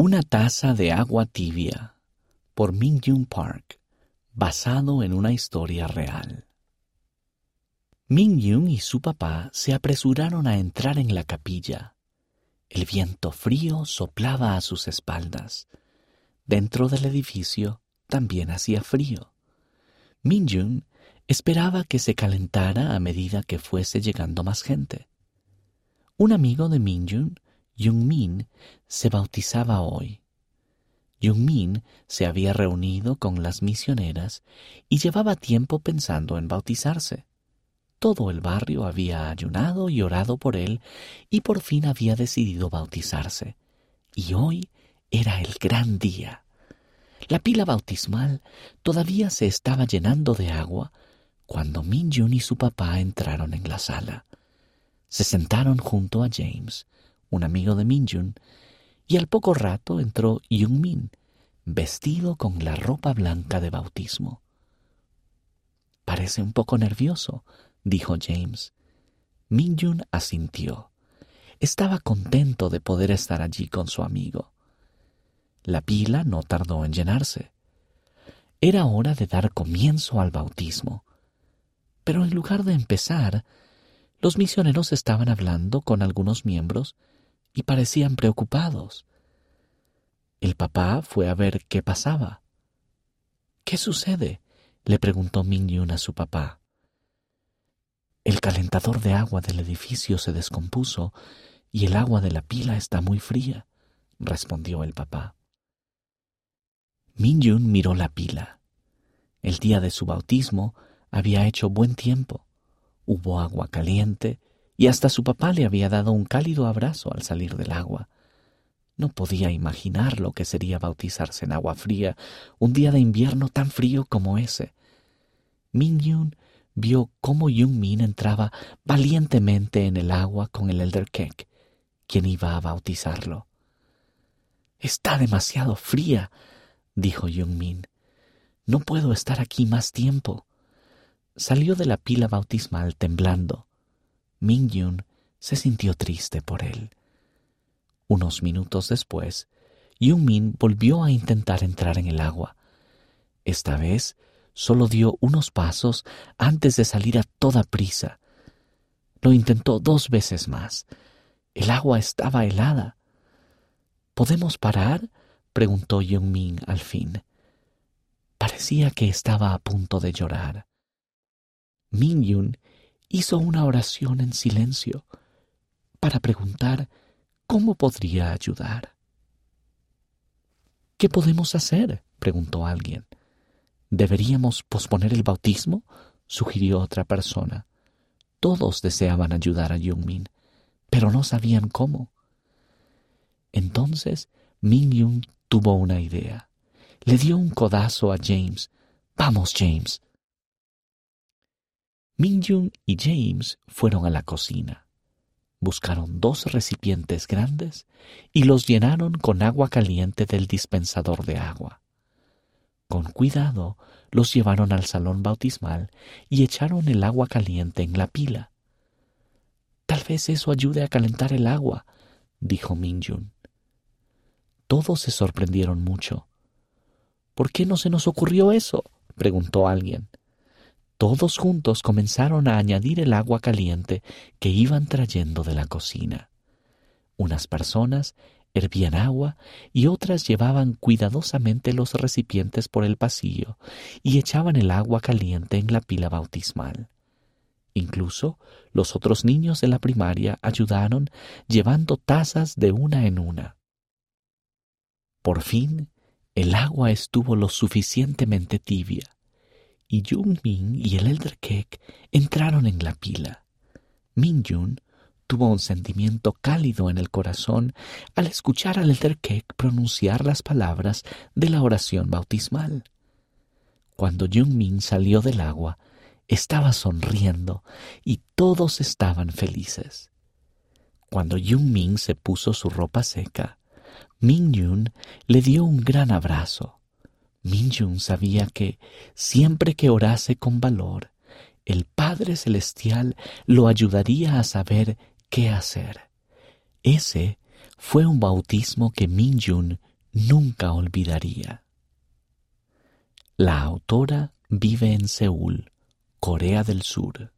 Una taza de agua tibia por Min Park, basado en una historia real. Min y su papá se apresuraron a entrar en la capilla. El viento frío soplaba a sus espaldas. Dentro del edificio también hacía frío. Min esperaba que se calentara a medida que fuese llegando más gente. Un amigo de Min Jung-min se bautizaba hoy. Jung-min se había reunido con las misioneras y llevaba tiempo pensando en bautizarse. Todo el barrio había ayunado y orado por él y por fin había decidido bautizarse. Y hoy era el gran día. La pila bautismal todavía se estaba llenando de agua cuando Min y su papá entraron en la sala. Se sentaron junto a James, un amigo de Minjun, y al poco rato entró Min, vestido con la ropa blanca de bautismo. Parece un poco nervioso, dijo James. Minjun asintió. Estaba contento de poder estar allí con su amigo. La pila no tardó en llenarse. Era hora de dar comienzo al bautismo. Pero en lugar de empezar, los misioneros estaban hablando con algunos miembros y parecían preocupados. El papá fue a ver qué pasaba. ¿Qué sucede? le preguntó Mingyun a su papá. El calentador de agua del edificio se descompuso y el agua de la pila está muy fría, respondió el papá. Mingyun miró la pila. El día de su bautismo había hecho buen tiempo. Hubo agua caliente y hasta su papá le había dado un cálido abrazo al salir del agua. No podía imaginar lo que sería bautizarse en agua fría un día de invierno tan frío como ese. Min vio cómo Jung Min entraba valientemente en el agua con el Elder Kek, quien iba a bautizarlo. Está demasiado fría, dijo Jung Min. No puedo estar aquí más tiempo. Salió de la pila bautismal temblando. Min se sintió triste por él. Unos minutos después, Yun Min volvió a intentar entrar en el agua. Esta vez solo dio unos pasos antes de salir a toda prisa. Lo intentó dos veces más. El agua estaba helada. ¿Podemos parar? preguntó Yun Min al fin. Parecía que estaba a punto de llorar. Min Yun hizo una oración en silencio para preguntar cómo podría ayudar. ¿Qué podemos hacer? preguntó alguien. ¿Deberíamos posponer el bautismo? sugirió otra persona. Todos deseaban ayudar a Jungmin, pero no sabían cómo. Entonces Min tuvo una idea. Le dio un codazo a James. Vamos, James, Minjun y James fueron a la cocina. Buscaron dos recipientes grandes y los llenaron con agua caliente del dispensador de agua. Con cuidado los llevaron al salón bautismal y echaron el agua caliente en la pila. Tal vez eso ayude a calentar el agua, dijo Minjun. Todos se sorprendieron mucho. ¿Por qué no se nos ocurrió eso? preguntó alguien todos juntos comenzaron a añadir el agua caliente que iban trayendo de la cocina. Unas personas hervían agua y otras llevaban cuidadosamente los recipientes por el pasillo y echaban el agua caliente en la pila bautismal. Incluso los otros niños de la primaria ayudaron llevando tazas de una en una. Por fin, el agua estuvo lo suficientemente tibia y Jung Min y el Elder Kek entraron en la pila. Min Jun tuvo un sentimiento cálido en el corazón al escuchar al Elder Kek pronunciar las palabras de la oración bautismal. Cuando Jung Min salió del agua, estaba sonriendo y todos estaban felices. Cuando Jung Min se puso su ropa seca, Min Yun le dio un gran abrazo. Minjun sabía que siempre que orase con valor, el Padre Celestial lo ayudaría a saber qué hacer. Ese fue un bautismo que Minjun nunca olvidaría. La autora vive en Seúl, Corea del Sur.